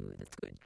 Ooh, that's good.